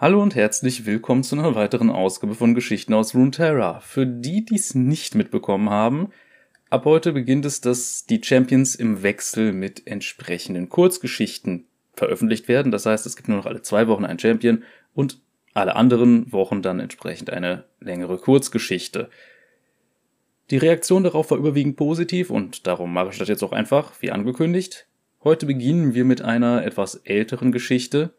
Hallo und herzlich willkommen zu einer weiteren Ausgabe von Geschichten aus Runeterra. Für die, die es nicht mitbekommen haben, ab heute beginnt es, dass die Champions im Wechsel mit entsprechenden Kurzgeschichten veröffentlicht werden. Das heißt, es gibt nur noch alle zwei Wochen einen Champion und alle anderen Wochen dann entsprechend eine längere Kurzgeschichte. Die Reaktion darauf war überwiegend positiv und darum mache ich das jetzt auch einfach, wie angekündigt. Heute beginnen wir mit einer etwas älteren Geschichte.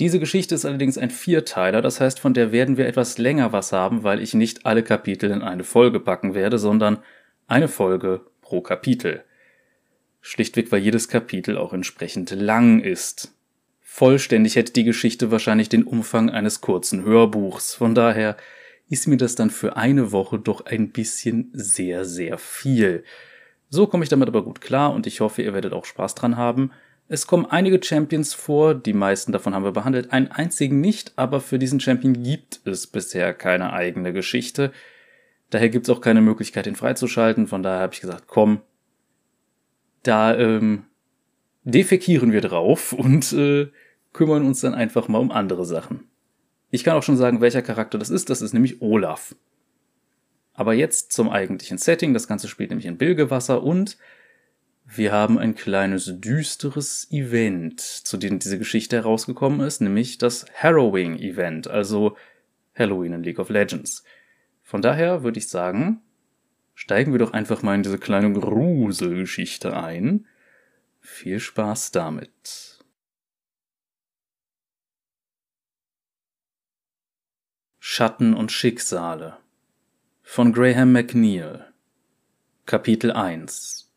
Diese Geschichte ist allerdings ein Vierteiler, das heißt, von der werden wir etwas länger was haben, weil ich nicht alle Kapitel in eine Folge packen werde, sondern eine Folge pro Kapitel. Schlichtweg, weil jedes Kapitel auch entsprechend lang ist. Vollständig hätte die Geschichte wahrscheinlich den Umfang eines kurzen Hörbuchs. Von daher ist mir das dann für eine Woche doch ein bisschen sehr, sehr viel. So komme ich damit aber gut klar und ich hoffe, ihr werdet auch Spaß dran haben. Es kommen einige Champions vor, die meisten davon haben wir behandelt, einen einzigen nicht, aber für diesen Champion gibt es bisher keine eigene Geschichte. Daher gibt es auch keine Möglichkeit, ihn freizuschalten, von daher habe ich gesagt, komm, da ähm, defekieren wir drauf und äh, kümmern uns dann einfach mal um andere Sachen. Ich kann auch schon sagen, welcher Charakter das ist. Das ist nämlich Olaf. Aber jetzt zum eigentlichen Setting. Das Ganze spielt nämlich in Bilgewasser und wir haben ein kleines düsteres Event, zu dem diese Geschichte herausgekommen ist, nämlich das Harrowing Event, also Halloween in League of Legends. Von daher würde ich sagen, steigen wir doch einfach mal in diese kleine Gruselgeschichte ein. Viel Spaß damit. Schatten und Schicksale von Graham McNeil Kapitel 1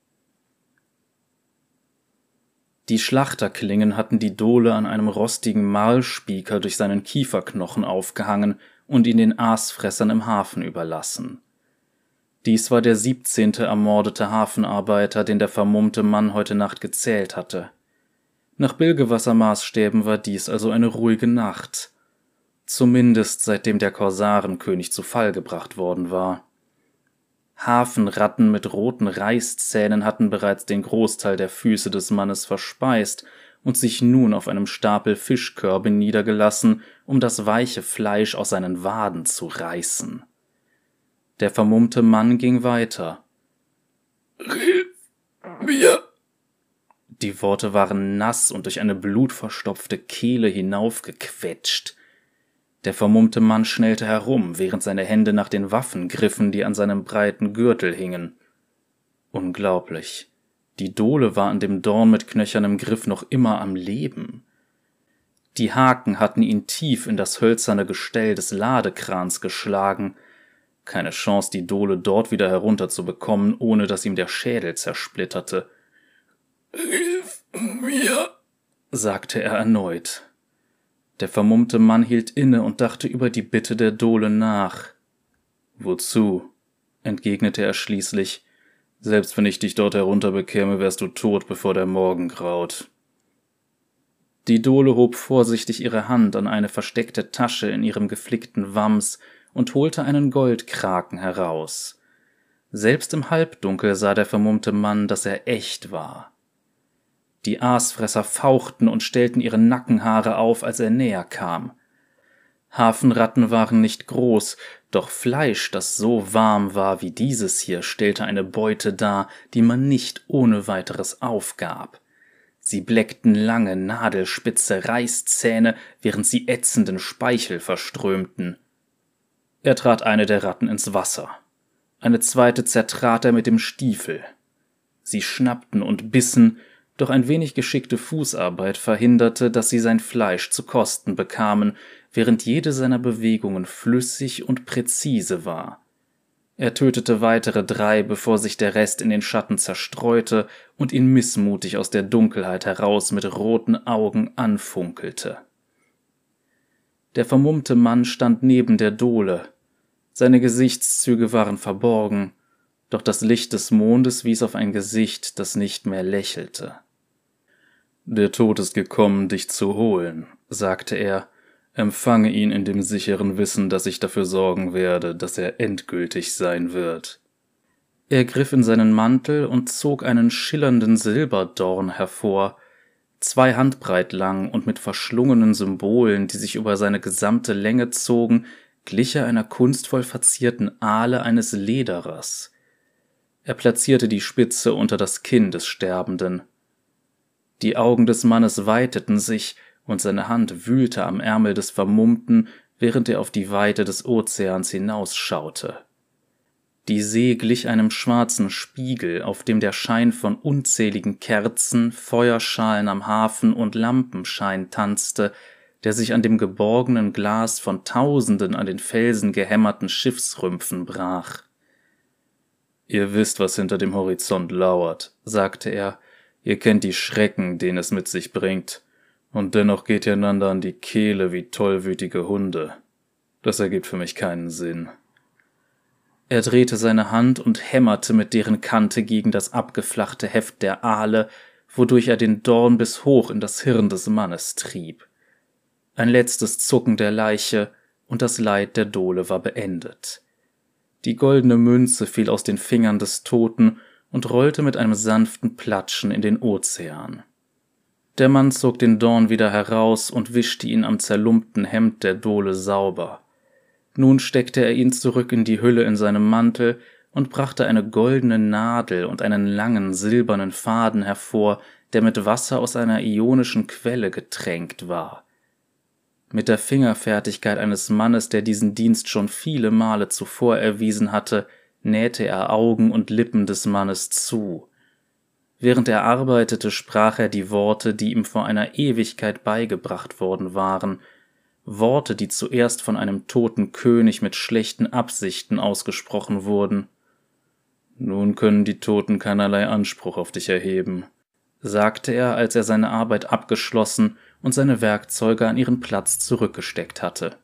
Die Schlachterklingen hatten die Dole an einem rostigen Mahlspieker durch seinen Kieferknochen aufgehangen und ihn den Aasfressern im Hafen überlassen. Dies war der siebzehnte ermordete Hafenarbeiter, den der vermummte Mann heute Nacht gezählt hatte. Nach Bilgewassermaßstäben war dies also eine ruhige Nacht, zumindest seitdem der Korsarenkönig zu Fall gebracht worden war. Hafenratten mit roten Reißzähnen hatten bereits den Großteil der Füße des Mannes verspeist und sich nun auf einem Stapel Fischkörbe niedergelassen, um das weiche Fleisch aus seinen Waden zu reißen. Der vermummte Mann ging weiter. Hilf mir! Die Worte waren nass und durch eine blutverstopfte Kehle hinaufgequetscht. Der vermummte Mann schnellte herum, während seine Hände nach den Waffen griffen, die an seinem breiten Gürtel hingen. Unglaublich. Die Dole war an dem Dorn mit knöchernem Griff noch immer am Leben. Die Haken hatten ihn tief in das hölzerne Gestell des Ladekrans geschlagen. Keine Chance, die Dole dort wieder herunterzubekommen, ohne dass ihm der Schädel zersplitterte. Hilf mir, sagte er erneut. Der vermummte Mann hielt inne und dachte über die Bitte der Dole nach. Wozu? entgegnete er schließlich. Selbst wenn ich dich dort herunterbekäme, wärst du tot, bevor der Morgen graut. Die Dole hob vorsichtig ihre Hand an eine versteckte Tasche in ihrem geflickten Wams und holte einen Goldkraken heraus. Selbst im Halbdunkel sah der vermummte Mann, dass er echt war. Die Aasfresser fauchten und stellten ihre Nackenhaare auf, als er näher kam. Hafenratten waren nicht groß, doch Fleisch, das so warm war wie dieses hier, stellte eine Beute dar, die man nicht ohne weiteres aufgab. Sie bleckten lange, nadelspitze Reißzähne, während sie ätzenden Speichel verströmten. Er trat eine der Ratten ins Wasser. Eine zweite zertrat er mit dem Stiefel. Sie schnappten und bissen, doch ein wenig geschickte Fußarbeit verhinderte, dass sie sein Fleisch zu kosten bekamen, während jede seiner Bewegungen flüssig und präzise war. Er tötete weitere drei, bevor sich der Rest in den Schatten zerstreute und ihn missmutig aus der Dunkelheit heraus mit roten Augen anfunkelte. Der vermummte Mann stand neben der Dole. Seine Gesichtszüge waren verborgen, doch das Licht des Mondes wies auf ein Gesicht, das nicht mehr lächelte. Der Tod ist gekommen, dich zu holen, sagte er, empfange ihn in dem sicheren Wissen, dass ich dafür sorgen werde, dass er endgültig sein wird. Er griff in seinen Mantel und zog einen schillernden Silberdorn hervor. Zwei Handbreit lang und mit verschlungenen Symbolen, die sich über seine gesamte Länge zogen, glich er einer kunstvoll verzierten Ahle eines Lederers. Er platzierte die Spitze unter das Kinn des Sterbenden. Die Augen des Mannes weiteten sich, und seine Hand wühlte am Ärmel des Vermummten, während er auf die Weite des Ozeans hinausschaute. Die See glich einem schwarzen Spiegel, auf dem der Schein von unzähligen Kerzen, Feuerschalen am Hafen und Lampenschein tanzte, der sich an dem geborgenen Glas von tausenden an den Felsen gehämmerten Schiffsrümpfen brach. Ihr wisst, was hinter dem Horizont lauert, sagte er, ihr kennt die Schrecken, den es mit sich bringt, und dennoch geht ihr einander an die Kehle wie tollwütige Hunde. Das ergibt für mich keinen Sinn. Er drehte seine Hand und hämmerte mit deren Kante gegen das abgeflachte Heft der Aale, wodurch er den Dorn bis hoch in das Hirn des Mannes trieb. Ein letztes Zucken der Leiche, und das Leid der Dole war beendet. Die goldene Münze fiel aus den Fingern des Toten und rollte mit einem sanften Platschen in den Ozean. Der Mann zog den Dorn wieder heraus und wischte ihn am zerlumpten Hemd der Dole sauber. Nun steckte er ihn zurück in die Hülle in seinem Mantel und brachte eine goldene Nadel und einen langen silbernen Faden hervor, der mit Wasser aus einer ionischen Quelle getränkt war. Mit der Fingerfertigkeit eines Mannes, der diesen Dienst schon viele Male zuvor erwiesen hatte, nähte er Augen und Lippen des Mannes zu. Während er arbeitete, sprach er die Worte, die ihm vor einer Ewigkeit beigebracht worden waren, Worte, die zuerst von einem toten König mit schlechten Absichten ausgesprochen wurden. Nun können die Toten keinerlei Anspruch auf dich erheben, sagte er, als er seine Arbeit abgeschlossen und seine Werkzeuge an ihren Platz zurückgesteckt hatte.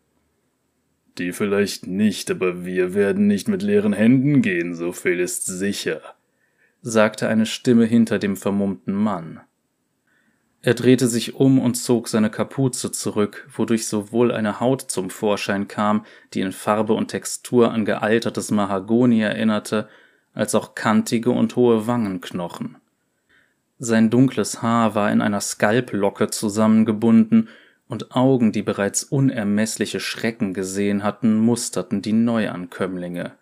Die vielleicht nicht, aber wir werden nicht mit leeren Händen gehen, so viel ist sicher, sagte eine Stimme hinter dem vermummten Mann. Er drehte sich um und zog seine Kapuze zurück, wodurch sowohl eine Haut zum Vorschein kam, die in Farbe und Textur an gealtertes Mahagoni erinnerte, als auch kantige und hohe Wangenknochen. Sein dunkles Haar war in einer Skalplocke zusammengebunden, und Augen, die bereits unermessliche Schrecken gesehen hatten, musterten die Neuankömmlinge.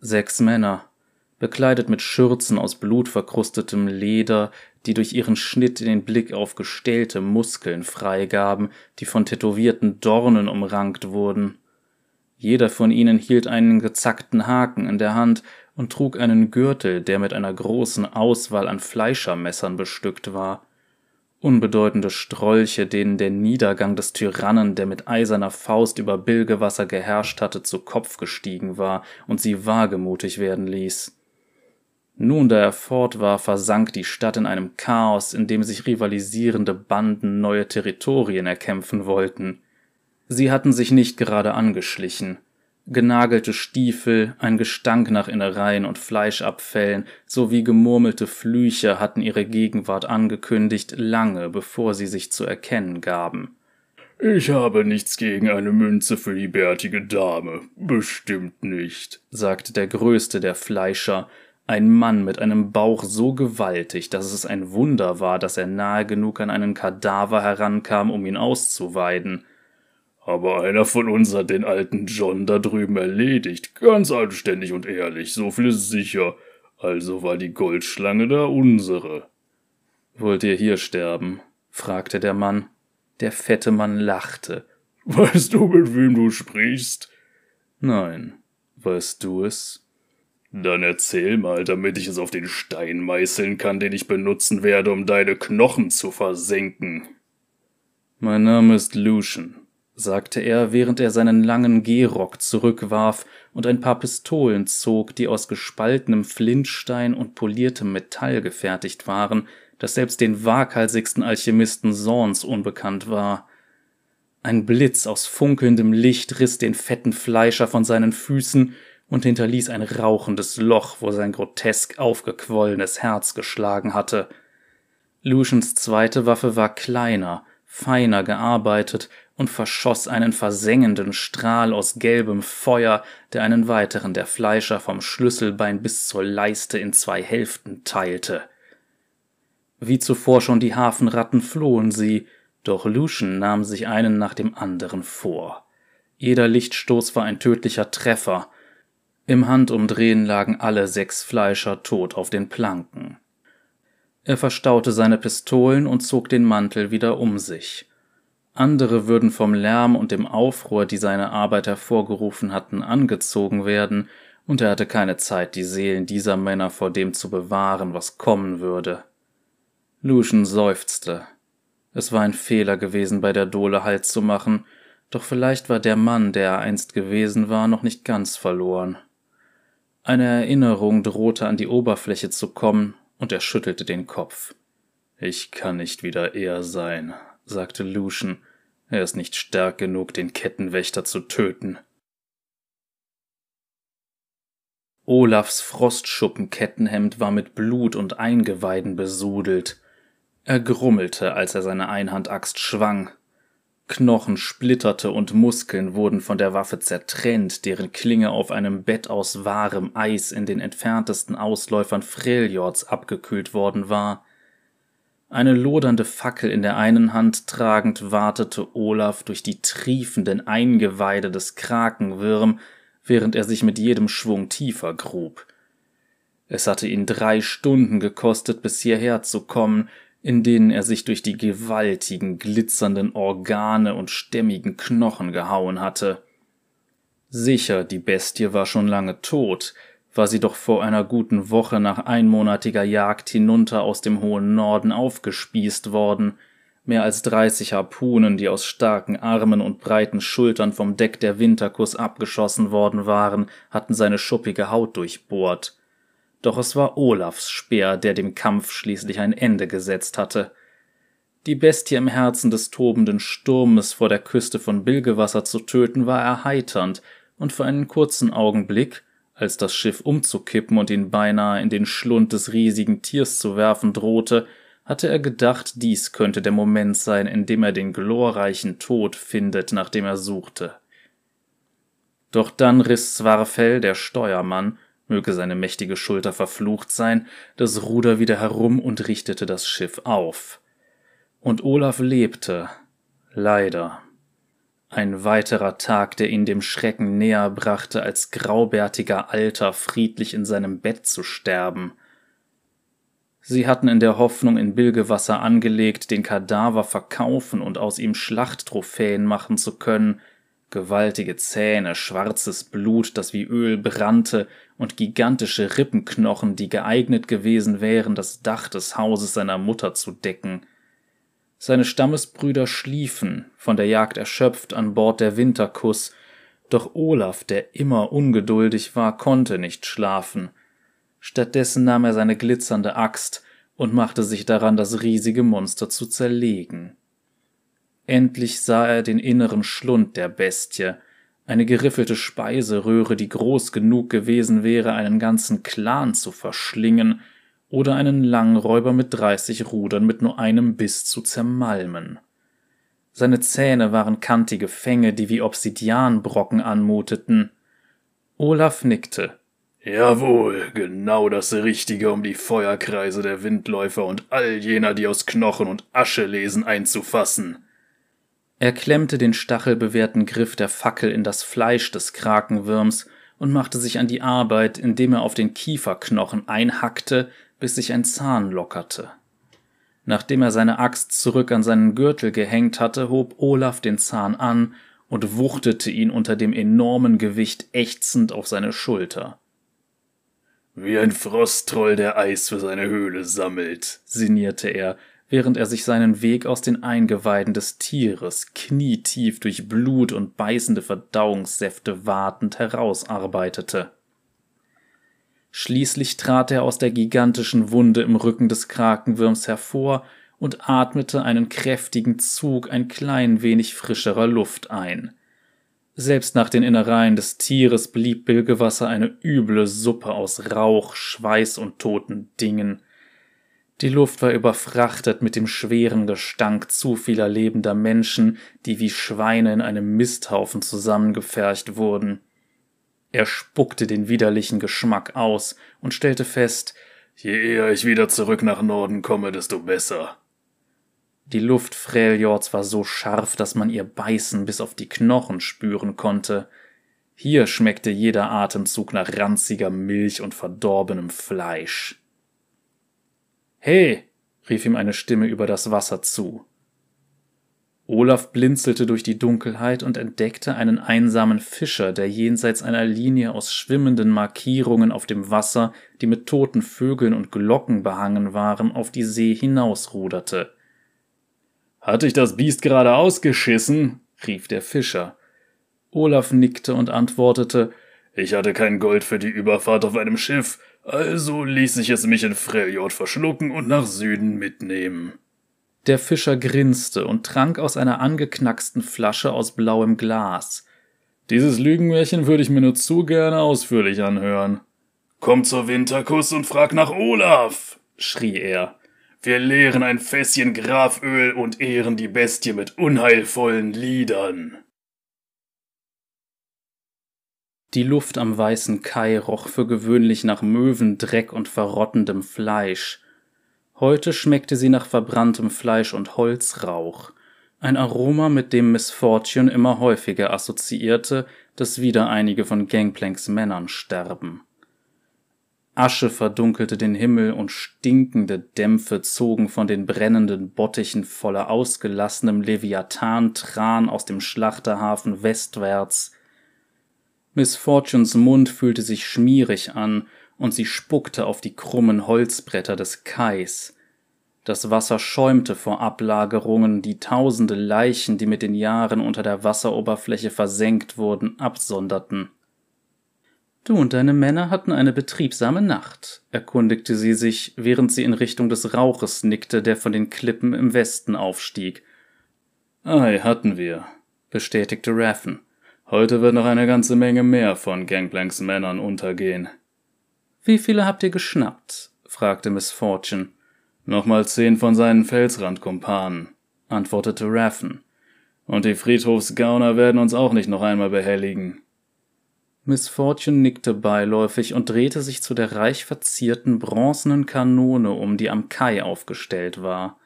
Sechs Männer, bekleidet mit Schürzen aus blutverkrustetem Leder, die durch ihren Schnitt den Blick auf gestählte Muskeln freigaben, die von tätowierten Dornen umrankt wurden. Jeder von ihnen hielt einen gezackten Haken in der Hand und trug einen Gürtel, der mit einer großen Auswahl an Fleischermessern bestückt war. Unbedeutende Strolche, denen der Niedergang des Tyrannen, der mit eiserner Faust über Bilgewasser geherrscht hatte, zu Kopf gestiegen war und sie wagemutig werden ließ. Nun, da er fort war, versank die Stadt in einem Chaos, in dem sich rivalisierende Banden neue Territorien erkämpfen wollten. Sie hatten sich nicht gerade angeschlichen. Genagelte Stiefel, ein Gestank nach Innereien und Fleischabfällen sowie gemurmelte Flüche hatten ihre Gegenwart angekündigt, lange bevor sie sich zu erkennen gaben. Ich habe nichts gegen eine Münze für die bärtige Dame. Bestimmt nicht, sagte der größte der Fleischer, ein Mann mit einem Bauch so gewaltig, dass es ein Wunder war, dass er nahe genug an einen Kadaver herankam, um ihn auszuweiden. Aber einer von uns hat den alten John da drüben erledigt, ganz anständig und ehrlich, so viel ist sicher. Also war die Goldschlange da unsere. Wollt ihr hier sterben? fragte der Mann. Der fette Mann lachte. Weißt du, mit wem du sprichst? Nein. Weißt du es? Dann erzähl mal, damit ich es auf den Stein meißeln kann, den ich benutzen werde, um deine Knochen zu versenken. Mein Name ist Lucian, sagte er, während er seinen langen Gehrock zurückwarf und ein paar Pistolen zog, die aus gespaltenem Flintstein und poliertem Metall gefertigt waren, das selbst den waghalsigsten Alchemisten Sorns unbekannt war. Ein Blitz aus funkelndem Licht riss den fetten Fleischer von seinen Füßen, und hinterließ ein rauchendes Loch, wo sein grotesk aufgequollenes Herz geschlagen hatte. Lucians zweite Waffe war kleiner, feiner gearbeitet und verschoss einen versengenden Strahl aus gelbem Feuer, der einen weiteren der Fleischer vom Schlüsselbein bis zur Leiste in zwei Hälften teilte. Wie zuvor schon die Hafenratten flohen sie, doch Lucian nahm sich einen nach dem anderen vor. Jeder Lichtstoß war ein tödlicher Treffer. Im Handumdrehen lagen alle sechs Fleischer tot auf den Planken. Er verstaute seine Pistolen und zog den Mantel wieder um sich. Andere würden vom Lärm und dem Aufruhr, die seine Arbeit hervorgerufen hatten, angezogen werden, und er hatte keine Zeit, die Seelen dieser Männer vor dem zu bewahren, was kommen würde. Lucian seufzte. Es war ein Fehler gewesen, bei der Dole Halt zu machen, doch vielleicht war der Mann, der er einst gewesen war, noch nicht ganz verloren. Eine Erinnerung drohte an die Oberfläche zu kommen, und er schüttelte den Kopf. Ich kann nicht wieder er sein, sagte Lucian. Er ist nicht stark genug, den Kettenwächter zu töten. Olafs Frostschuppenkettenhemd war mit Blut und Eingeweiden besudelt. Er grummelte, als er seine Einhandaxt schwang. Knochen splitterte und Muskeln wurden von der Waffe zertrennt, deren Klinge auf einem Bett aus wahrem Eis in den entferntesten Ausläufern Freljords abgekühlt worden war. Eine lodernde Fackel in der einen Hand tragend wartete Olaf durch die triefenden Eingeweide des Krakenwirm, während er sich mit jedem Schwung tiefer grub. Es hatte ihn drei Stunden gekostet, bis hierher zu kommen, in denen er sich durch die gewaltigen, glitzernden Organe und stämmigen Knochen gehauen hatte. Sicher, die Bestie war schon lange tot, war sie doch vor einer guten Woche nach einmonatiger Jagd hinunter aus dem hohen Norden aufgespießt worden, mehr als dreißig Harpunen, die aus starken Armen und breiten Schultern vom Deck der Winterkuss abgeschossen worden waren, hatten seine schuppige Haut durchbohrt. Doch es war Olafs Speer, der dem Kampf schließlich ein Ende gesetzt hatte. Die Bestie im Herzen des tobenden Sturmes vor der Küste von Bilgewasser zu töten, war erheiternd, und für einen kurzen Augenblick, als das Schiff umzukippen und ihn beinahe in den Schlund des riesigen Tiers zu werfen drohte, hatte er gedacht, dies könnte der Moment sein, in dem er den glorreichen Tod findet, nach dem er suchte. Doch dann riss Zwarfell, der Steuermann, möge seine mächtige Schulter verflucht sein, das Ruder wieder herum und richtete das Schiff auf. Und Olaf lebte, leider. Ein weiterer Tag, der ihn dem Schrecken näher brachte, als graubärtiger Alter friedlich in seinem Bett zu sterben. Sie hatten in der Hoffnung in Bilgewasser angelegt, den Kadaver verkaufen und aus ihm Schlachttrophäen machen zu können, gewaltige Zähne, schwarzes Blut, das wie Öl brannte, und gigantische Rippenknochen, die geeignet gewesen wären, das Dach des Hauses seiner Mutter zu decken. Seine Stammesbrüder schliefen, von der Jagd erschöpft, an Bord der Winterkuss, doch Olaf, der immer ungeduldig war, konnte nicht schlafen. Stattdessen nahm er seine glitzernde Axt und machte sich daran, das riesige Monster zu zerlegen. Endlich sah er den inneren Schlund der Bestie, eine geriffelte Speiseröhre, die groß genug gewesen wäre, einen ganzen Clan zu verschlingen, oder einen Langräuber mit dreißig Rudern mit nur einem Biss zu zermalmen. Seine Zähne waren kantige Fänge, die wie Obsidianbrocken anmuteten. Olaf nickte. Jawohl, genau das Richtige, um die Feuerkreise der Windläufer und all jener, die aus Knochen und Asche lesen, einzufassen. Er klemmte den stachelbewehrten Griff der Fackel in das Fleisch des Krakenwirms und machte sich an die Arbeit, indem er auf den Kieferknochen einhackte, bis sich ein Zahn lockerte. Nachdem er seine Axt zurück an seinen Gürtel gehängt hatte, hob Olaf den Zahn an und wuchtete ihn unter dem enormen Gewicht ächzend auf seine Schulter. Wie ein Frosttroll, der Eis für seine Höhle sammelt, sinnierte er, während er sich seinen Weg aus den Eingeweiden des Tieres knietief durch Blut und beißende Verdauungssäfte wartend herausarbeitete. Schließlich trat er aus der gigantischen Wunde im Rücken des Krakenwirms hervor und atmete einen kräftigen Zug ein klein wenig frischerer Luft ein. Selbst nach den Innereien des Tieres blieb Bilgewasser eine üble Suppe aus Rauch, Schweiß und toten Dingen. Die Luft war überfrachtet mit dem schweren Gestank zu vieler lebender Menschen, die wie Schweine in einem Misthaufen zusammengefercht wurden. Er spuckte den widerlichen Geschmack aus und stellte fest, Je eher ich wieder zurück nach Norden komme, desto besser. Die Luft Freljords war so scharf, dass man ihr Beißen bis auf die Knochen spüren konnte. Hier schmeckte jeder Atemzug nach ranziger Milch und verdorbenem Fleisch. Hey, rief ihm eine Stimme über das Wasser zu. Olaf blinzelte durch die Dunkelheit und entdeckte einen einsamen Fischer, der jenseits einer Linie aus schwimmenden Markierungen auf dem Wasser, die mit toten Vögeln und Glocken behangen waren, auf die See hinausruderte. Hat dich das Biest gerade ausgeschissen? rief der Fischer. Olaf nickte und antwortete Ich hatte kein Gold für die Überfahrt auf einem Schiff, also ließ ich es mich in Freljord verschlucken und nach Süden mitnehmen. Der Fischer grinste und trank aus einer angeknacksten Flasche aus blauem Glas. Dieses Lügenmärchen würde ich mir nur zu gerne ausführlich anhören. Komm zur Winterkuss und frag nach Olaf, schrie er. Wir leeren ein Fässchen Graföl und ehren die Bestie mit unheilvollen Liedern. Die Luft am weißen Kai roch für gewöhnlich nach Möwen, Dreck und verrottendem Fleisch. Heute schmeckte sie nach verbranntem Fleisch und Holzrauch, ein Aroma, mit dem Miss Fortune immer häufiger assoziierte, dass wieder einige von Gangplanks Männern sterben. Asche verdunkelte den Himmel und stinkende Dämpfe zogen von den brennenden Bottichen voller ausgelassenem Leviathan-Tran aus dem Schlachterhafen westwärts. Miss Fortunes Mund fühlte sich schmierig an und sie spuckte auf die krummen Holzbretter des Kais. Das Wasser schäumte vor Ablagerungen, die tausende Leichen, die mit den Jahren unter der Wasseroberfläche versenkt wurden, absonderten. Du und deine Männer hatten eine betriebsame Nacht, erkundigte sie sich, während sie in Richtung des Rauches nickte, der von den Klippen im Westen aufstieg. Ei, hatten wir, bestätigte Raffen. Heute wird noch eine ganze Menge mehr von Gangplanks Männern untergehen. Wie viele habt ihr geschnappt? fragte Miss Fortune. Nochmal zehn von seinen Felsrandkumpanen, antwortete Raffen. Und die Friedhofsgauner werden uns auch nicht noch einmal behelligen. Miss Fortune nickte beiläufig und drehte sich zu der reich verzierten bronzenen Kanone um, die am Kai aufgestellt war.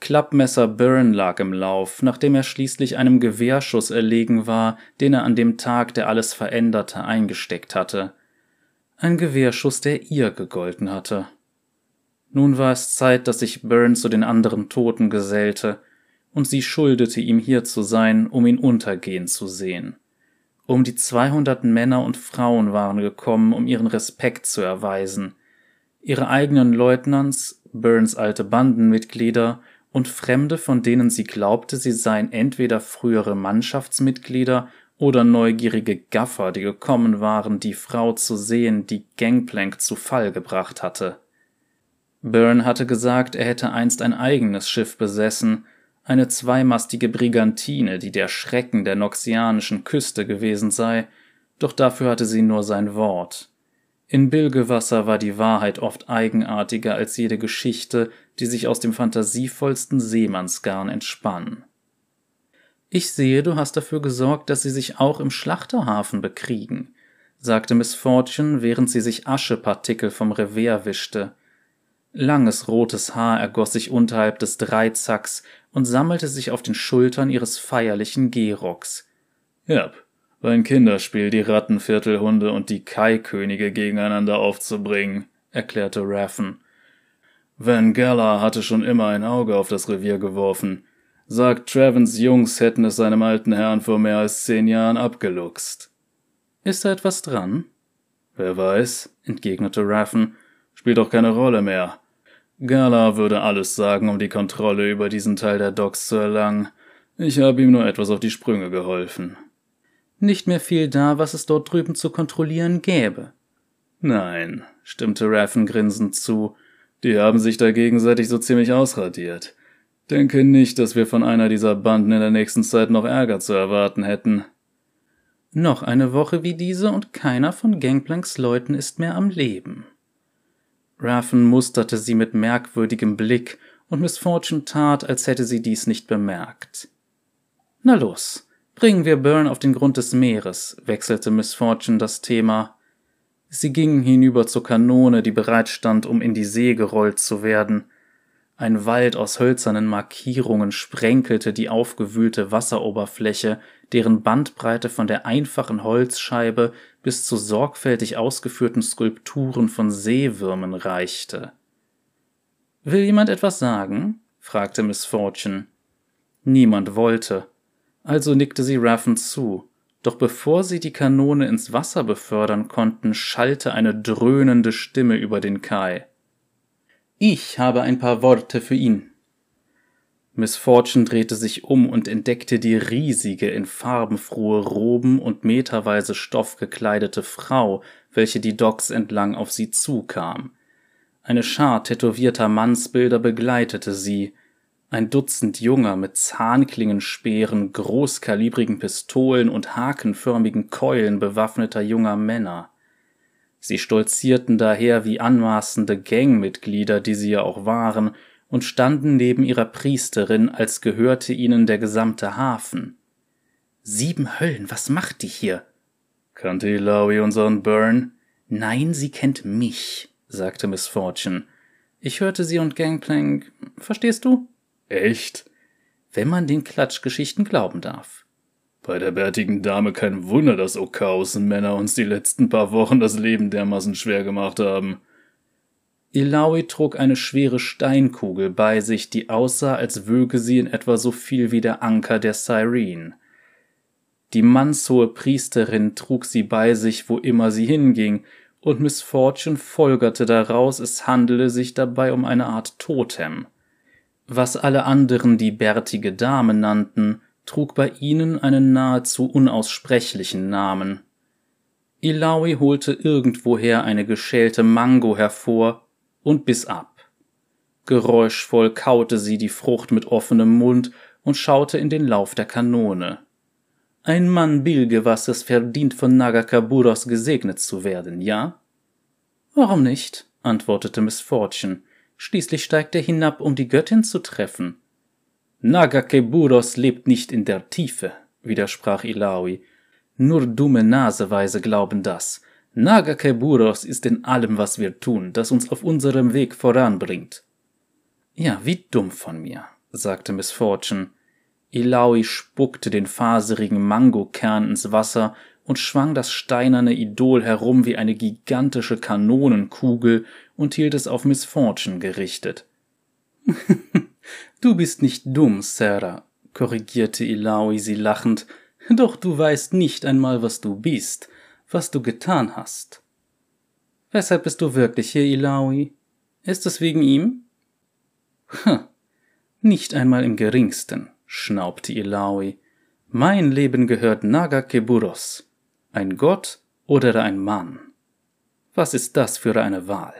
Klappmesser Byrne lag im Lauf, nachdem er schließlich einem Gewehrschuss erlegen war, den er an dem Tag, der alles veränderte, eingesteckt hatte ein Gewehrschuss, der ihr gegolten hatte. Nun war es Zeit, dass sich Byrne zu den anderen Toten gesellte, und sie schuldete ihm hier zu sein, um ihn untergehen zu sehen. Um die zweihundert Männer und Frauen waren gekommen, um ihren Respekt zu erweisen. Ihre eigenen Leutnants, Burns alte Bandenmitglieder und Fremde, von denen sie glaubte, sie seien entweder frühere Mannschaftsmitglieder oder neugierige Gaffer, die gekommen waren, die Frau zu sehen, die Gangplank zu Fall gebracht hatte. Byrne hatte gesagt, er hätte einst ein eigenes Schiff besessen, eine zweimastige Brigantine, die der Schrecken der noxianischen Küste gewesen sei, doch dafür hatte sie nur sein Wort. In Bilgewasser war die Wahrheit oft eigenartiger als jede Geschichte, die sich aus dem fantasievollsten Seemannsgarn entspann. Ich sehe, du hast dafür gesorgt, dass sie sich auch im Schlachterhafen bekriegen, sagte Miss Fortune, während sie sich Aschepartikel vom Revers wischte. Langes rotes Haar ergoss sich unterhalb des Dreizacks und sammelte sich auf den Schultern ihres feierlichen Gehrocks. War ein Kinderspiel, die Rattenviertelhunde und die Kai-Könige gegeneinander aufzubringen, erklärte Raffen. Van Geller hatte schon immer ein Auge auf das Revier geworfen, sagt, Travens Jungs hätten es seinem alten Herrn vor mehr als zehn Jahren abgeluchst. Ist da etwas dran? Wer weiß, entgegnete Raffen, spielt doch keine Rolle mehr. Gala würde alles sagen, um die Kontrolle über diesen Teil der Docks zu erlangen. Ich habe ihm nur etwas auf die Sprünge geholfen. Nicht mehr viel da, was es dort drüben zu kontrollieren gäbe. Nein, stimmte Raffen grinsend zu. Die haben sich da gegenseitig so ziemlich ausradiert. Denke nicht, dass wir von einer dieser Banden in der nächsten Zeit noch Ärger zu erwarten hätten. Noch eine Woche wie diese und keiner von Gangplanks Leuten ist mehr am Leben. Raffen musterte sie mit merkwürdigem Blick und Miss Fortune tat, als hätte sie dies nicht bemerkt. Na los, bringen wir Byrne auf den Grund des Meeres, wechselte Miss Fortune das Thema. Sie gingen hinüber zur Kanone, die bereitstand, um in die See gerollt zu werden. Ein Wald aus hölzernen Markierungen sprenkelte die aufgewühlte Wasseroberfläche, deren Bandbreite von der einfachen Holzscheibe bis zu sorgfältig ausgeführten Skulpturen von Seewürmen reichte. Will jemand etwas sagen? fragte Miss Fortune. Niemand wollte. Also nickte sie Raffen zu. Doch bevor sie die Kanone ins Wasser befördern konnten, schallte eine dröhnende Stimme über den Kai. Ich habe ein paar Worte für ihn. Miss Fortune drehte sich um und entdeckte die riesige, in farbenfrohe Roben und meterweise Stoff gekleidete Frau, welche die Docks entlang auf sie zukam. Eine Schar tätowierter Mannsbilder begleitete sie, ein Dutzend junger, mit Zahnklingenspeeren, großkalibrigen Pistolen und hakenförmigen Keulen bewaffneter junger Männer. Sie stolzierten daher wie anmaßende Gangmitglieder, die sie ja auch waren, und standen neben ihrer Priesterin, als gehörte ihnen der gesamte Hafen. Sieben Höllen, was macht die hier? Kannte Ilawi unseren Burn? Nein, sie kennt mich, sagte Miss Fortune. Ich hörte sie und Gangplank. Verstehst du? Echt? Wenn man den Klatschgeschichten glauben darf. Bei der bärtigen Dame kein Wunder, dass Okausen-Männer uns die letzten paar Wochen das Leben dermaßen schwer gemacht haben. Ilawi trug eine schwere Steinkugel bei sich, die aussah, als wöge sie in etwa so viel wie der Anker der Cyrene. Die mannshohe Priesterin trug sie bei sich, wo immer sie hinging, und Miss Fortune folgerte daraus, es handele sich dabei um eine Art Totem. Was alle anderen die bärtige Dame nannten, trug bei ihnen einen nahezu unaussprechlichen Namen. Ilawi holte irgendwoher eine geschälte Mango hervor und biss ab. Geräuschvoll kaute sie die Frucht mit offenem Mund und schaute in den Lauf der Kanone. Ein Mann Bilge, was es verdient, von Nagakaburos gesegnet zu werden, ja? Warum nicht? antwortete Miss Fortune. Schließlich steigt er hinab, um die Göttin zu treffen. Nagakeburos lebt nicht in der Tiefe, widersprach Ilawi. Nur dumme Naseweise glauben das. Nagakeburos ist in allem, was wir tun, das uns auf unserem Weg voranbringt. Ja, wie dumm von mir, sagte Miss Fortune. Ilawi spuckte den faserigen Mangokern ins Wasser und schwang das steinerne Idol herum wie eine gigantische Kanonenkugel und hielt es auf Miss Fortune gerichtet. du bist nicht dumm, Sarah, korrigierte Ilawi sie lachend, doch du weißt nicht einmal, was du bist, was du getan hast. Weshalb bist du wirklich hier, Ilawi? Ist es wegen ihm? Hm, nicht einmal im geringsten, schnaubte Ilawi. Mein Leben gehört Naga Keburos. Ein Gott oder ein Mann? Was ist das für eine Wahl?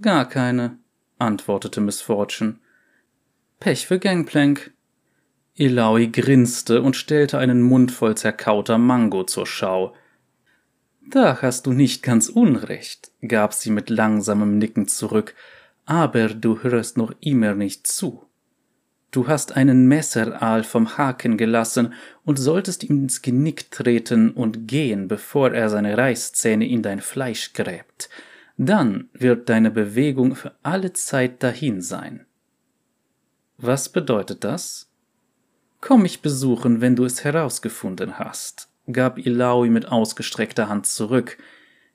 Gar keine, antwortete Miss Fortune. Pech für Gangplank. Ilaui grinste und stellte einen Mund voll zerkauter Mango zur Schau. Da hast du nicht ganz unrecht, gab sie mit langsamem Nicken zurück, aber du hörst noch immer nicht zu. Du hast einen Messeraal vom Haken gelassen und solltest ihm ins Genick treten und gehen, bevor er seine Reißzähne in dein Fleisch gräbt. Dann wird deine Bewegung für alle Zeit dahin sein. Was bedeutet das? Komm mich besuchen, wenn du es herausgefunden hast, gab Ilaui mit ausgestreckter Hand zurück,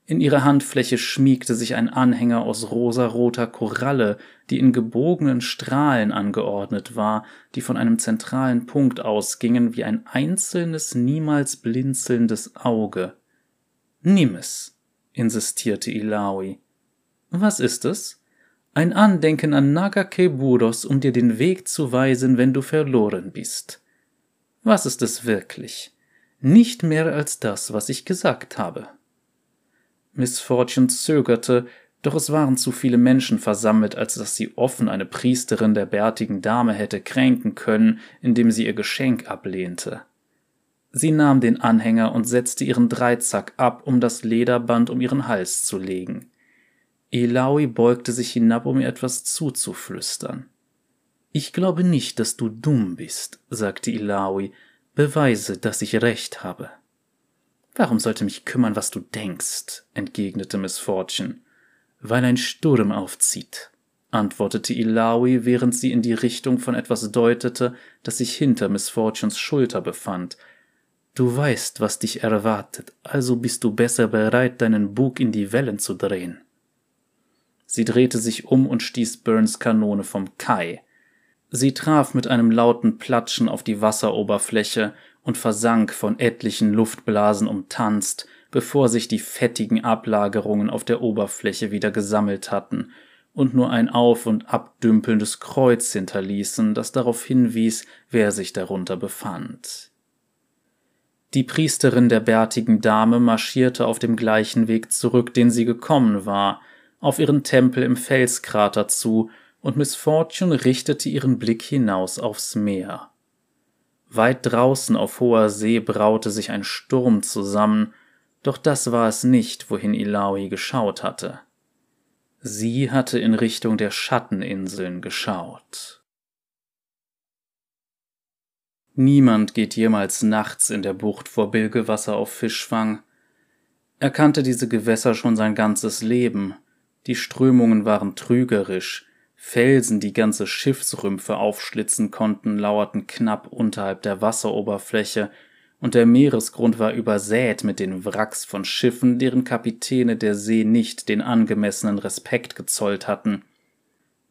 in ihrer Handfläche schmiegte sich ein Anhänger aus rosaroter Koralle, die in gebogenen Strahlen angeordnet war, die von einem zentralen Punkt ausgingen wie ein einzelnes, niemals blinzelndes Auge. Nimm es, insistierte Ilawi. Was ist es? Ein Andenken an Nagakeburos, um dir den Weg zu weisen, wenn du verloren bist. Was ist es wirklich? Nicht mehr als das, was ich gesagt habe. Miss Fortune zögerte, doch es waren zu viele Menschen versammelt, als dass sie offen eine Priesterin der bärtigen Dame hätte kränken können, indem sie ihr Geschenk ablehnte. Sie nahm den Anhänger und setzte ihren Dreizack ab, um das Lederband um ihren Hals zu legen. Elaui beugte sich hinab, um ihr etwas zuzuflüstern. Ich glaube nicht, dass du dumm bist, sagte Ilaui. Beweise, dass ich recht habe. Warum sollte mich kümmern, was du denkst? entgegnete Miss Fortune. Weil ein Sturm aufzieht, antwortete Ilawi, während sie in die Richtung von etwas deutete, das sich hinter Miss Fortunes Schulter befand. Du weißt, was dich erwartet, also bist du besser bereit, deinen Bug in die Wellen zu drehen. Sie drehte sich um und stieß Burns Kanone vom Kai. Sie traf mit einem lauten Platschen auf die Wasseroberfläche und versank von etlichen Luftblasen umtanzt, bevor sich die fettigen Ablagerungen auf der Oberfläche wieder gesammelt hatten und nur ein auf und abdümpelndes Kreuz hinterließen, das darauf hinwies, wer sich darunter befand. Die Priesterin der bärtigen Dame marschierte auf dem gleichen Weg zurück, den sie gekommen war, auf ihren Tempel im Felskrater zu, und Miss Fortune richtete ihren Blick hinaus aufs Meer. Weit draußen auf hoher See braute sich ein Sturm zusammen, doch das war es nicht, wohin Ilaoi geschaut hatte. Sie hatte in Richtung der Schatteninseln geschaut. Niemand geht jemals nachts in der Bucht vor Bilgewasser auf Fischfang. Er kannte diese Gewässer schon sein ganzes Leben. Die Strömungen waren trügerisch, Felsen, die ganze Schiffsrümpfe aufschlitzen konnten, lauerten knapp unterhalb der Wasseroberfläche, und der Meeresgrund war übersät mit den Wracks von Schiffen, deren Kapitäne der See nicht den angemessenen Respekt gezollt hatten.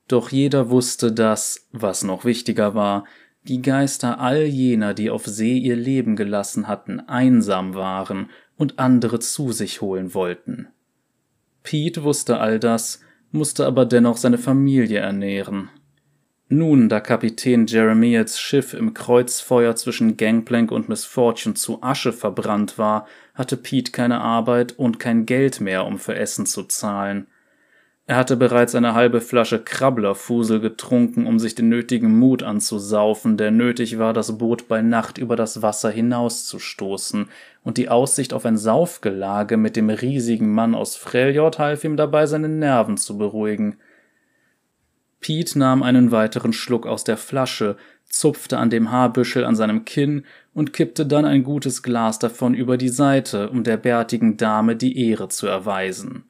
Doch jeder wusste, dass, was noch wichtiger war, die Geister all jener, die auf See ihr Leben gelassen hatten, einsam waren und andere zu sich holen wollten. Pete wusste all das, musste aber dennoch seine Familie ernähren. Nun, da Kapitän Jeremiahs Schiff im Kreuzfeuer zwischen Gangplank und Miss Fortune zu Asche verbrannt war, hatte Pete keine Arbeit und kein Geld mehr, um für Essen zu zahlen. Er hatte bereits eine halbe Flasche Krabblerfusel getrunken, um sich den nötigen Mut anzusaufen, der nötig war, das Boot bei Nacht über das Wasser hinauszustoßen, und die Aussicht auf ein Saufgelage mit dem riesigen Mann aus Freljord half ihm dabei, seine Nerven zu beruhigen. Pete nahm einen weiteren Schluck aus der Flasche, zupfte an dem Haarbüschel an seinem Kinn und kippte dann ein gutes Glas davon über die Seite, um der bärtigen Dame die Ehre zu erweisen.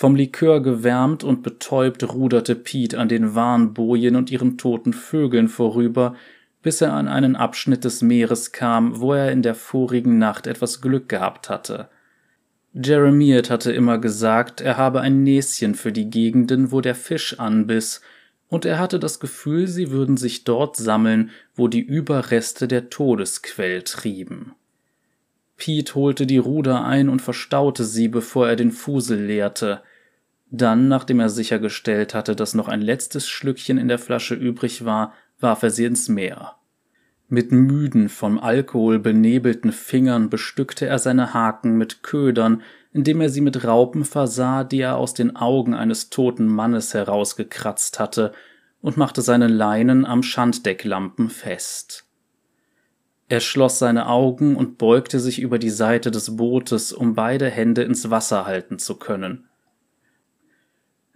Vom Likör gewärmt und betäubt ruderte Pete an den Warnbojen und ihren toten Vögeln vorüber, bis er an einen Abschnitt des Meeres kam, wo er in der vorigen Nacht etwas Glück gehabt hatte. Jeremiah hatte immer gesagt, er habe ein Näschen für die Gegenden, wo der Fisch anbiss, und er hatte das Gefühl, sie würden sich dort sammeln, wo die Überreste der Todesquell trieben. Pete holte die Ruder ein und verstaute sie, bevor er den Fusel leerte. Dann, nachdem er sichergestellt hatte, dass noch ein letztes Schlückchen in der Flasche übrig war, warf er sie ins Meer. Mit müden, vom Alkohol benebelten Fingern bestückte er seine Haken mit Ködern, indem er sie mit Raupen versah, die er aus den Augen eines toten Mannes herausgekratzt hatte, und machte seine Leinen am Schanddecklampen fest. Er schloss seine Augen und beugte sich über die Seite des Bootes, um beide Hände ins Wasser halten zu können.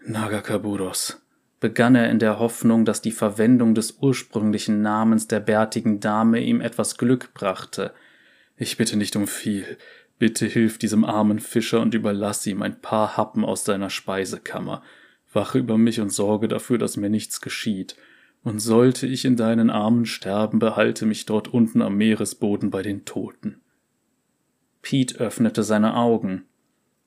Nagakaburos, begann er in der Hoffnung, dass die Verwendung des ursprünglichen Namens der bärtigen Dame ihm etwas Glück brachte. Ich bitte nicht um viel. Bitte hilf diesem armen Fischer und überlass ihm ein paar Happen aus deiner Speisekammer. Wache über mich und sorge dafür, dass mir nichts geschieht. Und sollte ich in deinen Armen sterben, behalte mich dort unten am Meeresboden bei den Toten. Pete öffnete seine Augen.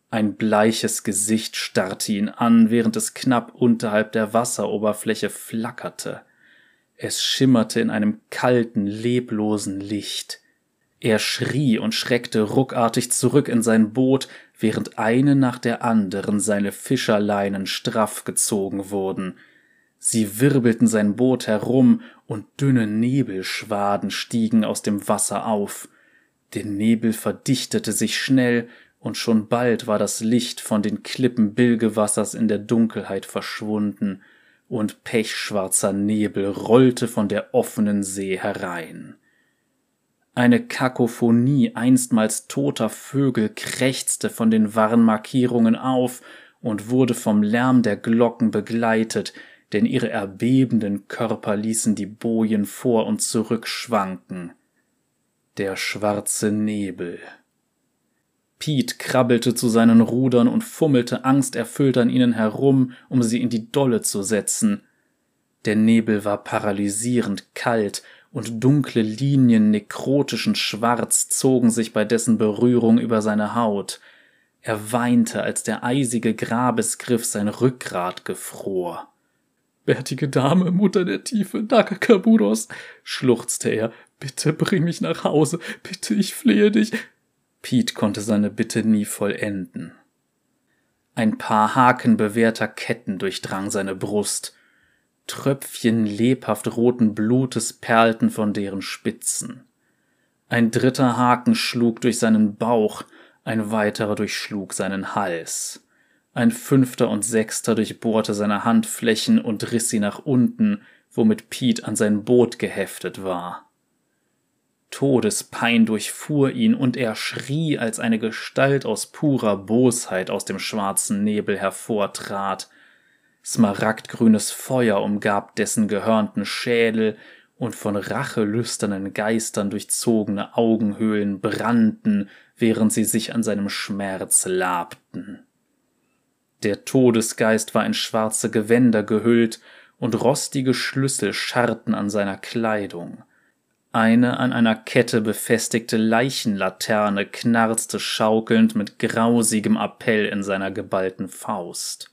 Ein bleiches Gesicht starrte ihn an, während es knapp unterhalb der Wasseroberfläche flackerte. Es schimmerte in einem kalten, leblosen Licht. Er schrie und schreckte ruckartig zurück in sein Boot, während eine nach der anderen seine Fischerleinen straff gezogen wurden. Sie wirbelten sein Boot herum, und dünne Nebelschwaden stiegen aus dem Wasser auf. Der Nebel verdichtete sich schnell, und schon bald war das Licht von den Klippen Bilgewassers in der Dunkelheit verschwunden, und pechschwarzer Nebel rollte von der offenen See herein. Eine Kakophonie einstmals toter Vögel krächzte von den Warnmarkierungen auf und wurde vom Lärm der Glocken begleitet, denn ihre erbebenden Körper ließen die Bojen vor und zurück schwanken. Der schwarze Nebel Pete krabbelte zu seinen Rudern und fummelte angsterfüllt an ihnen herum, um sie in die Dolle zu setzen. Der Nebel war paralysierend kalt, und dunkle Linien nekrotischen Schwarz zogen sich bei dessen Berührung über seine Haut. Er weinte, als der eisige Grabesgriff sein Rückgrat gefror. Bärtige Dame, Mutter der Tiefe, Nakakaburos, schluchzte er, bitte bring mich nach Hause, bitte, ich flehe dich. Pete konnte seine Bitte nie vollenden. Ein paar Haken bewährter Ketten durchdrang seine Brust, Tröpfchen lebhaft roten Blutes perlten von deren Spitzen. Ein dritter Haken schlug durch seinen Bauch, ein weiterer durchschlug seinen Hals. Ein fünfter und sechster durchbohrte seine Handflächen und riss sie nach unten, womit Pete an sein Boot geheftet war. Todespein durchfuhr ihn, und er schrie, als eine Gestalt aus purer Bosheit aus dem schwarzen Nebel hervortrat, Smaragdgrünes Feuer umgab dessen gehörnten Schädel, und von rachelüsternen Geistern durchzogene Augenhöhlen brannten, während sie sich an seinem Schmerz labten. Der Todesgeist war in schwarze Gewänder gehüllt, und rostige Schlüssel scharrten an seiner Kleidung. Eine an einer Kette befestigte Leichenlaterne knarzte schaukelnd mit grausigem Appell in seiner geballten Faust.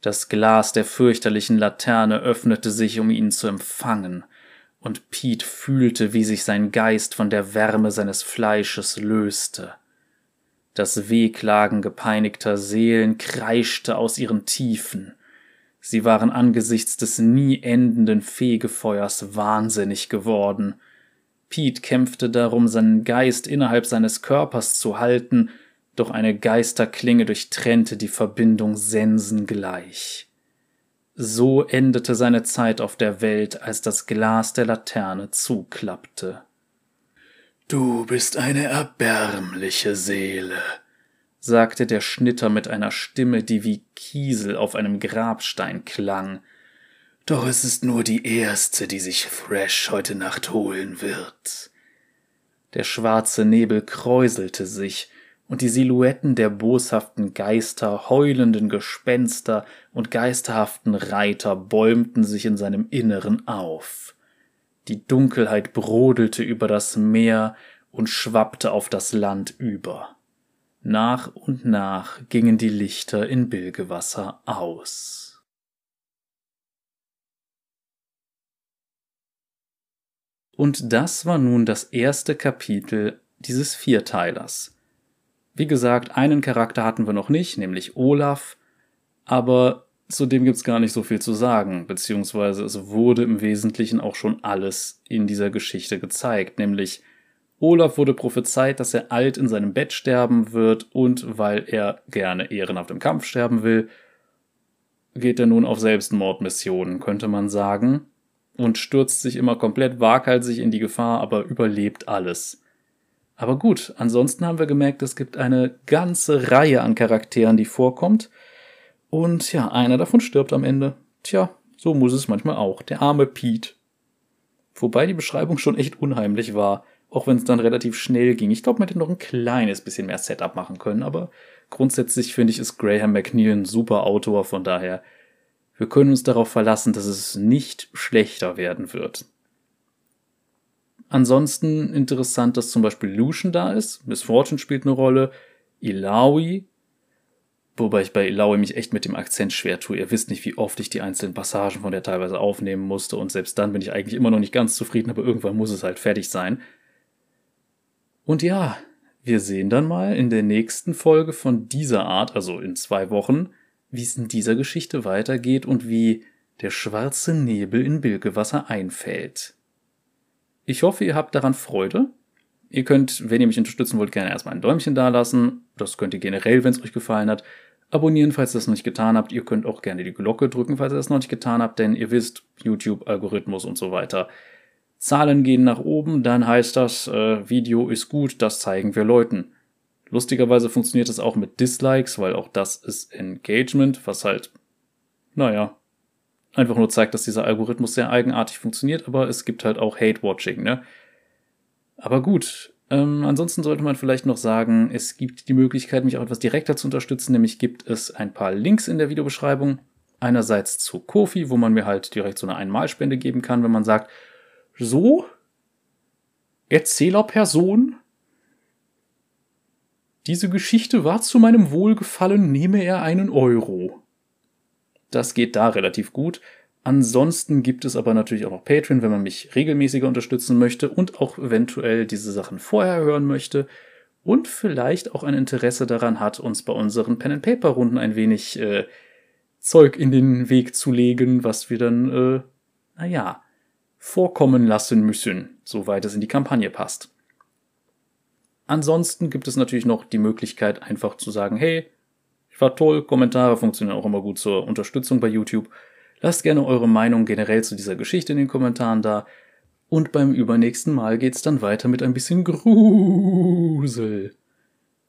Das Glas der fürchterlichen Laterne öffnete sich, um ihn zu empfangen, und Pete fühlte, wie sich sein Geist von der Wärme seines Fleisches löste. Das Wehklagen gepeinigter Seelen kreischte aus ihren Tiefen. Sie waren angesichts des nie endenden Fegefeuers wahnsinnig geworden. Pete kämpfte darum, seinen Geist innerhalb seines Körpers zu halten, doch eine Geisterklinge durchtrennte die Verbindung sensengleich. So endete seine Zeit auf der Welt, als das Glas der Laterne zuklappte. Du bist eine erbärmliche Seele, sagte der Schnitter mit einer Stimme, die wie Kiesel auf einem Grabstein klang. Doch es ist nur die erste, die sich Thrash heute Nacht holen wird. Der schwarze Nebel kräuselte sich, und die Silhouetten der boshaften Geister, heulenden Gespenster und geisterhaften Reiter bäumten sich in seinem Inneren auf. Die Dunkelheit brodelte über das Meer und schwappte auf das Land über. Nach und nach gingen die Lichter in Bilgewasser aus. Und das war nun das erste Kapitel dieses Vierteilers. Wie gesagt, einen Charakter hatten wir noch nicht, nämlich Olaf, aber zu dem gibt's gar nicht so viel zu sagen, beziehungsweise es wurde im Wesentlichen auch schon alles in dieser Geschichte gezeigt, nämlich Olaf wurde prophezeit, dass er alt in seinem Bett sterben wird und weil er gerne ehrenhaft im Kampf sterben will, geht er nun auf Selbstmordmissionen, könnte man sagen, und stürzt sich immer komplett waghalsig in die Gefahr, aber überlebt alles. Aber gut, ansonsten haben wir gemerkt, es gibt eine ganze Reihe an Charakteren, die vorkommt. Und ja, einer davon stirbt am Ende. Tja, so muss es manchmal auch. Der arme Pete. Wobei die Beschreibung schon echt unheimlich war, auch wenn es dann relativ schnell ging. Ich glaube, man hätte noch ein kleines bisschen mehr Setup machen können, aber grundsätzlich finde ich, ist Graham McNeil ein super Autor, von daher, wir können uns darauf verlassen, dass es nicht schlechter werden wird. Ansonsten interessant, dass zum Beispiel Lucian da ist. Miss Fortune spielt eine Rolle. Ilawi. Wobei ich bei Ilawi mich echt mit dem Akzent schwer tue. Ihr wisst nicht, wie oft ich die einzelnen Passagen von der teilweise aufnehmen musste. Und selbst dann bin ich eigentlich immer noch nicht ganz zufrieden, aber irgendwann muss es halt fertig sein. Und ja, wir sehen dann mal in der nächsten Folge von dieser Art, also in zwei Wochen, wie es in dieser Geschichte weitergeht und wie der schwarze Nebel in Bilgewasser einfällt. Ich hoffe, ihr habt daran Freude. Ihr könnt, wenn ihr mich unterstützen wollt, gerne erstmal ein Däumchen dalassen. Das könnt ihr generell, wenn es euch gefallen hat. Abonnieren, falls ihr das noch nicht getan habt. Ihr könnt auch gerne die Glocke drücken, falls ihr das noch nicht getan habt, denn ihr wisst, YouTube, Algorithmus und so weiter. Zahlen gehen nach oben, dann heißt das, äh, Video ist gut, das zeigen wir Leuten. Lustigerweise funktioniert das auch mit Dislikes, weil auch das ist Engagement, was halt, naja, einfach nur zeigt, dass dieser Algorithmus sehr eigenartig funktioniert, aber es gibt halt auch Hate-Watching, ne? Aber gut, Ähm, ansonsten sollte man vielleicht noch sagen, es gibt die Möglichkeit, mich auch etwas direkter zu unterstützen, nämlich gibt es ein paar Links in der Videobeschreibung. Einerseits zu Kofi, wo man mir halt direkt so eine Einmalspende geben kann, wenn man sagt, so, Erzählerperson, diese Geschichte war zu meinem Wohlgefallen, nehme er einen Euro. Das geht da relativ gut. Ansonsten gibt es aber natürlich auch noch Patreon, wenn man mich regelmäßiger unterstützen möchte und auch eventuell diese Sachen vorher hören möchte und vielleicht auch ein Interesse daran hat, uns bei unseren Pen and Paper Runden ein wenig äh, Zeug in den Weg zu legen, was wir dann, äh, naja, vorkommen lassen müssen, soweit es in die Kampagne passt. Ansonsten gibt es natürlich noch die Möglichkeit, einfach zu sagen, hey, ich war toll, Kommentare funktionieren auch immer gut zur Unterstützung bei YouTube. Lasst gerne eure Meinung generell zu dieser Geschichte in den Kommentaren da. Und beim übernächsten Mal geht's dann weiter mit ein bisschen Grusel.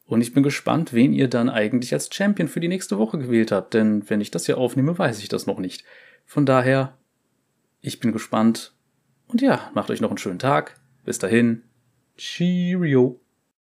Und ich bin gespannt, wen ihr dann eigentlich als Champion für die nächste Woche gewählt habt, denn wenn ich das hier aufnehme, weiß ich das noch nicht. Von daher, ich bin gespannt. Und ja, macht euch noch einen schönen Tag. Bis dahin. Cheerio.